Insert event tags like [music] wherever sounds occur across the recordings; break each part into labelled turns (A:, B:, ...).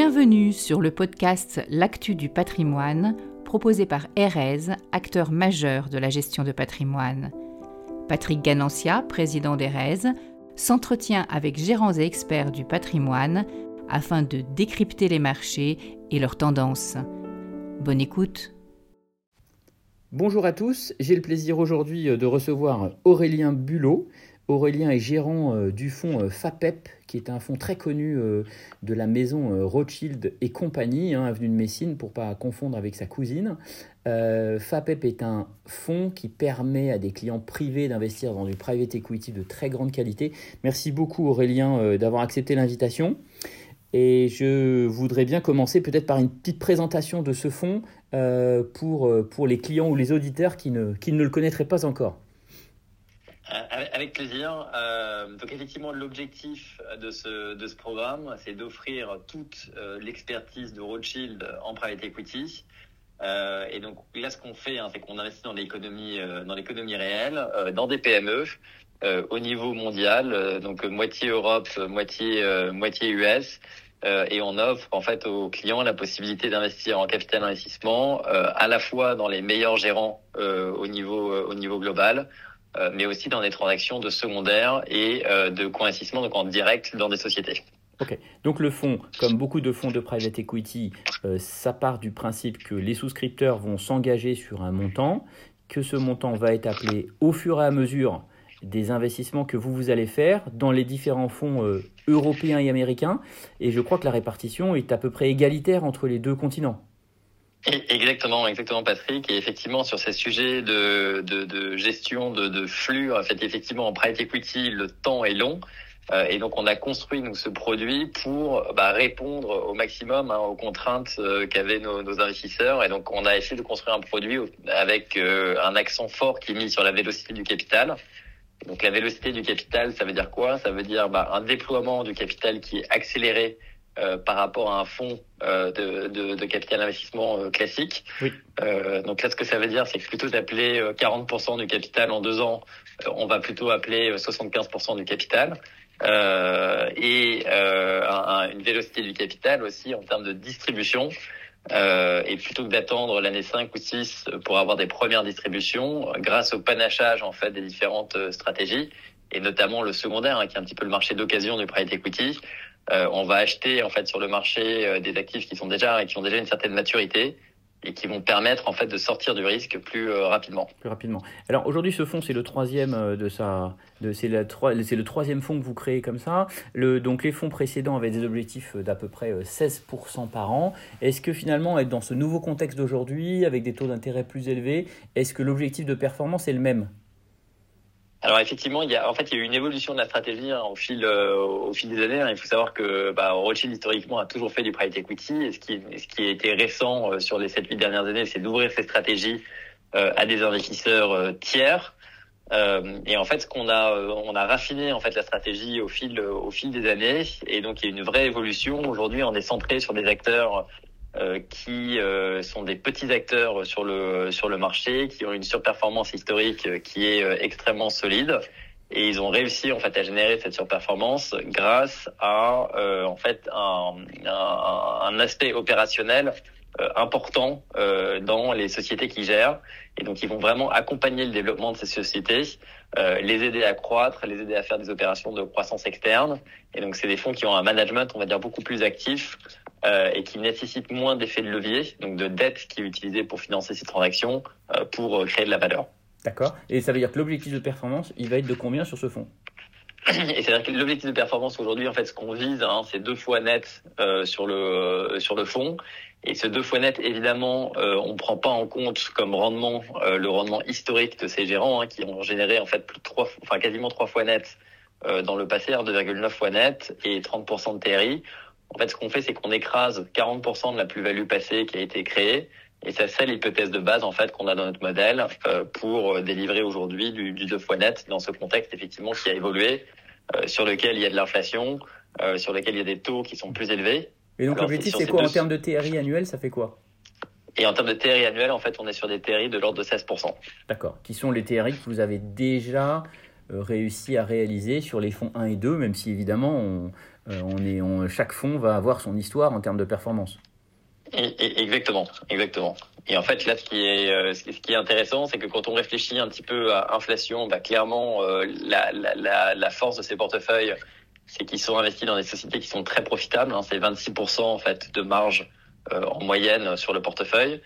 A: Bienvenue sur le podcast L'actu du patrimoine, proposé par Erez, acteur majeur de la gestion de patrimoine. Patrick Ganancia, président d'Erez, s'entretient avec gérants et experts du patrimoine afin de décrypter les marchés et leurs tendances. Bonne écoute.
B: Bonjour à tous, j'ai le plaisir aujourd'hui de recevoir Aurélien Bulot, Aurélien est gérant euh, du fonds euh, FAPEP, qui est un fonds très connu euh, de la maison Rothschild et compagnie, hein, avenue de Messine, pour pas confondre avec sa cousine. FAPEP est un fonds qui permet à des clients privés d'investir dans du private equity de très grande qualité. Merci beaucoup Aurélien d'avoir accepté l'invitation. Et je voudrais bien commencer peut-être par une petite présentation de ce fonds pour, les clients ou les auditeurs ne, qui ne le connaîtraient pas encore.
C: Euh, avec plaisir. Euh, donc effectivement, l'objectif de ce, de ce programme, c'est d'offrir toute euh, l'expertise de Rothschild en private equity. Euh, et donc là, ce qu'on fait, hein, c'est qu'on investit dans l'économie, euh, dans l'économie réelle, dans des PME, au niveau mondial, donc moitié Europe, moitié moitié US. et on offre en fait aux clients la possibilité d'investir en capital investissement à la fois dans les meilleurs gérants au niveau au niveau global euh, mais aussi dans des transactions de secondaire et euh, de co-investissement, donc en direct dans des sociétés.
B: Ok, donc le fonds, comme beaucoup de fonds de private equity, euh, ça part du principe que les souscripteurs vont s'engager sur un montant, que ce montant va être appelé au fur et à mesure des investissements que vous, vous allez faire dans les différents fonds européens et américains. Et je crois que la répartition est à peu près égalitaire entre les deux continents.
C: Exactement, exactement, Patrick. Et effectivement, sur ces sujets de, de, de gestion de, de, flux, en fait, effectivement, en private equity, le temps est long. Euh, et donc, on a construit nous ce produit pour bah, répondre au maximum hein, aux contraintes euh, qu'avaient nos, nos, investisseurs. Et donc, on a essayé de construire un produit avec euh, un accent fort qui est mis sur la vélocité du capital. Donc, la vélocité du capital, ça veut dire quoi? Ça veut dire bah, un déploiement du capital qui est accéléré par rapport à un fonds euh, de, de, de, capital investissement euh, classique. Oui. donc là, ce que ça veut dire, c'est que plutôt d'appeler 40% du capital en deux ans, on va plutôt appeler 75% du capital. et une vélocité du capital aussi en termes de distribution. et plutôt que d'attendre l'année 5 ou 6 pour avoir des premières distributions, grâce au panachage en fait des différentes stratégies, et notamment le secondaire, hein, qui est un petit peu le marché d'occasion du private equity, euh, on va acheter en fait sur le marché euh, des actifs qui sont déjà qui ont déjà une certaine maturité et qui vont permettre en fait de sortir du risque plus euh, rapidement.
B: Plus rapidement. Alors aujourd'hui, ce fonds c'est le troisième de sa, de, c'est c'est le troisième fonds que vous créez comme ça. Le, donc les fonds précédents avaient des objectifs d'à peu près 16% par an. Est-ce que finalement, être dans ce nouveau contexte d'aujourd'hui, avec des taux d'intérêt plus élevés, est-ce que l'objectif de performance est le même?
C: Alors effectivement, il y a en fait il y a eu une évolution de la stratégie hein, au fil euh, au fil des années. Hein. Il faut savoir que bah, Rothschild historiquement a toujours fait du private equity. Et ce qui ce qui a été récent euh, sur les 7-8 dernières années, c'est d'ouvrir ces stratégies euh, à des investisseurs tiers. et en fait, ce qu'on a on a raffiné en fait la stratégie au fil au fil des années. Et donc il y a une vraie évolution. Aujourd'hui, on est centré sur des acteurs euh, qui euh, sont des petits acteurs sur le sur le marché, qui ont une surperformance historique euh, qui est extrêmement solide. Et ils ont réussi en fait à générer cette surperformance grâce à en fait un, un, un, aspect opérationnel important dans les sociétés qui gèrent. Et donc ils vont vraiment accompagner le développement de ces sociétés, les aider à croître, les aider à faire des opérations de croissance externe. Et donc c'est des fonds qui ont un management, on va dire, beaucoup plus actif, euh, et qui nécessite moins d'effets de levier, donc de dette qui est utilisée pour financer ces transactions euh, pour euh, créer de la valeur.
B: D'accord. Et ça veut dire que l'objectif de performance, il va être de combien sur ce fonds? [clears throat]
C: et c'est-à-dire que l'objectif de performance aujourd'hui, en fait, ce qu'on vise, hein, c'est deux fois net euh, sur le sur le fonds. Et ce deux fois net, évidemment, euh, on prend pas en compte comme rendement le rendement historique de ces gérants hein, qui ont généré en fait plus de trois, enfin quasiment trois fois net dans le passé, 2,9 hein, fois net et 30% de TRI. En fait, ce qu'on fait, c'est qu'on écrase 40% de la plus-value passée qui a été créée. Et c'est ça l'hypothèse de base en fait qu'on a dans notre modèle euh, pour euh, délivrer aujourd'hui du, du deux fois net dans ce contexte effectivement qui a évolué, euh, sur lequel il y a de l'inflation, sur lequel il y a des taux qui sont plus élevés.
B: Et donc l'objectif c'est quoi? En termes de TRI annuel Ça fait quoi?
C: Et en termes de TRI annuel, en fait, on est sur des TRI de l'ordre de 16%.
B: D'accord. Qui sont les TRI que vous avez déjà réussi à réaliser sur les fonds 1 et 2, même si évidemment on, on est, chaque fonds va avoir son histoire en termes de performance?
C: exactement, exactement. Et en fait, là, ce qui est, ce qui est intéressant, c'est que quand on réfléchit un petit peu à inflation, bah, clairement, la, la, la, force de ces portefeuilles, c'est qu'ils sont investis dans des sociétés qui sont très profitables. Hein, c'est 26% en fait de marge en moyenne sur le portefeuille.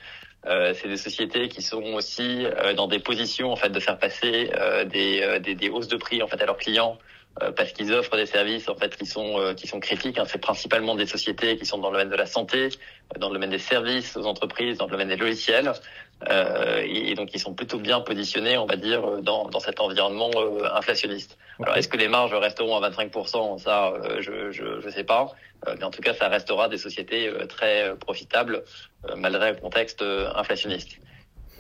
C: Euh, c'est des sociétés qui sont aussi euh, dans des positions en fait de faire passer euh, des, des, des, hausses de prix en fait à leurs clients parce qu'ils offrent des services en fait qui sont qui sont critiques. Hein. C'est principalement des sociétés qui sont dans le domaine de la santé, dans le domaine des services aux entreprises, dans le domaine des logiciels. Euh, et, donc ils sont plutôt bien positionnés, on va dire, dans, dans cet environnement euh, inflationniste. Alors est-ce que les marges resteront à 25% Ça, euh, je, je je sais pas, mais en tout cas, ça restera des sociétés très profitables malgré le contexte inflationniste.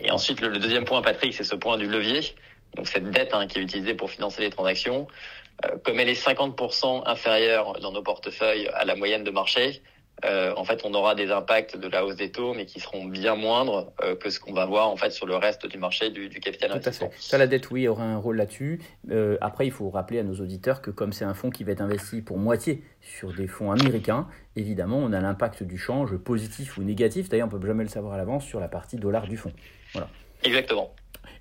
C: Et ensuite, le, deuxième point, Patrick, c'est ce point du levier. Donc cette dette hein, qui est utilisée pour financer les transactions, comme elle est 50% inférieure dans nos portefeuilles à la moyenne de marché, euh, en fait, on aura des impacts de la hausse des taux, mais qui seront bien moindres euh, que ce qu'on va voir en fait sur le reste du marché du, du capital Tout
B: investissement. Ça, la dette, oui, aura un rôle là-dessus. Euh, après, il faut rappeler à nos auditeurs que comme c'est un fonds qui va être investi pour moitié sur des fonds américains, évidemment, on a l'impact du change positif ou négatif. D'ailleurs, on peut jamais le savoir à l'avance sur la partie dollar du fonds. Voilà.
C: Exactement.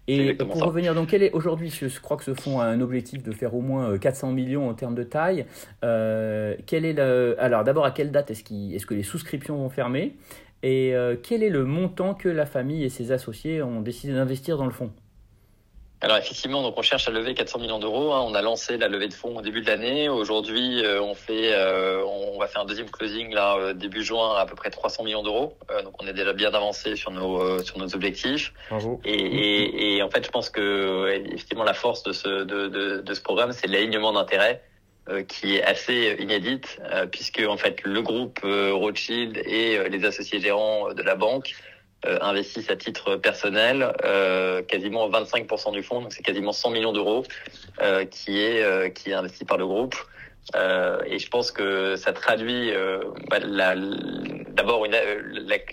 B: Et pour revenir, donc, quel est aujourd'hui, je crois que ce fonds a un objectif de faire au moins 400 euh, millions en termes de taille. Euh, quel est le, alors, d'abord, à quelle date est-ce, est que les souscriptions vont fermer? Et euh, quel est le montant que la famille et ses associés ont décidé d'investir dans le fonds?
C: Alors effectivement, donc on cherche à lever 400 millions d'euros. Hein. On a lancé la levée de fonds au début de l'année. Aujourd'hui, euh, on fait, euh, on va faire un deuxième closing là euh, début juin à peu près 300 millions d'euros. donc on est déjà bien avancé sur nos sur nos objectifs.
B: Bravo.
C: Et, et, et, en fait, je pense que effectivement la force de ce de, de, de ce programme, c'est l'alignement d'intérêts qui est assez inédite puisque en fait le groupe Rothschild et les associés gérants de la banque euh, investissent à titre personnel euh, quasiment 25% du fonds, donc c'est quasiment 100 millions d'euros euh, qui est euh, qui est investi par le groupe. et je pense que ça traduit bah, d'abord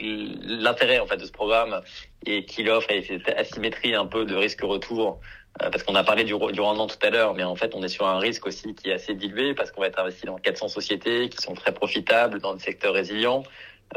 C: l'intérêt en fait de ce programme et qu'il offre et cette asymétrie un peu de risque-retour parce qu'on a parlé du, du, rendement tout à l'heure, mais en fait, on est sur un risque aussi qui est assez dilué parce qu'on va être investi dans 400 sociétés qui sont très profitables dans des secteurs résilients, euh,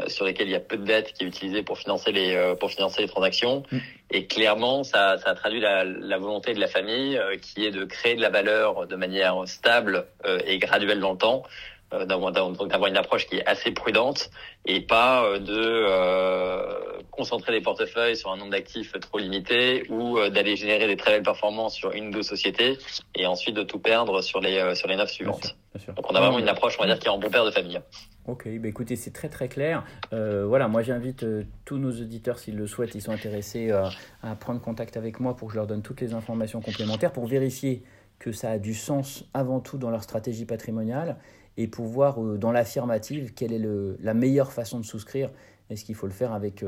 C: sur lesquels il y a peu de dettes qui est utilisée pour financer les euh, pour financer les transactions mm. et clairement ça ça traduit la, la volonté de la famille euh, qui est de créer de la valeur de manière stable et graduelle dans le temps d'avoir d'avoir une approche qui est assez prudente et pas de concentrer les portefeuilles sur un nombre d'actifs trop limité ou d'aller générer des très belles performances sur une ou deux sociétés et ensuite de tout perdre sur les sur les neuf suivantes. Donc on a vraiment une approche on va dire qui est en bon père de famille.
B: Ok, bah écoutez, c'est très très clair. Euh, voilà, moi j'invite euh, tous nos auditeurs, s'ils le souhaitent, ils sont intéressés euh, à prendre contact avec moi pour que je leur donne toutes les informations complémentaires pour vérifier que ça a du sens avant tout dans leur stratégie patrimoniale et pour voir dans l'affirmative quelle est le, la meilleure façon de souscrire. Est-ce qu'il faut le faire avec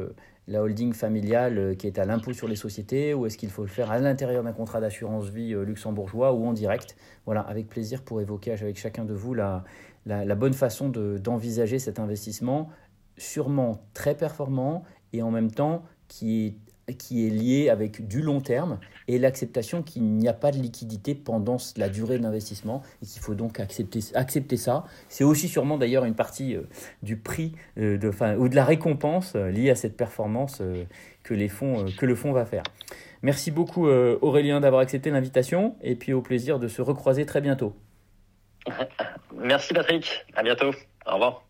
B: la holding familiale qui est à l'impôt sur les sociétés ou est-ce qu'il faut le faire à l'intérieur d'un contrat d'assurance vie luxembourgeois ou en direct? Voilà, avec plaisir pour évoquer avec chacun de vous la la, bonne façon d'envisager cet investissement, sûrement très performant et en même temps qui est qui est lié avec du long terme et l'acceptation qu'il n'y a pas de liquidité pendant la durée de l'investissement et qu'il faut donc accepter, accepter ça. C'est aussi sûrement d'ailleurs une partie euh, du prix euh, de, ou de la récompense euh, liée à cette performance que, les fonds, que le fonds va faire. Merci beaucoup Aurélien d'avoir accepté l'invitation et puis au plaisir de se recroiser très bientôt. [laughs]
C: Merci Patrick, à bientôt, au revoir.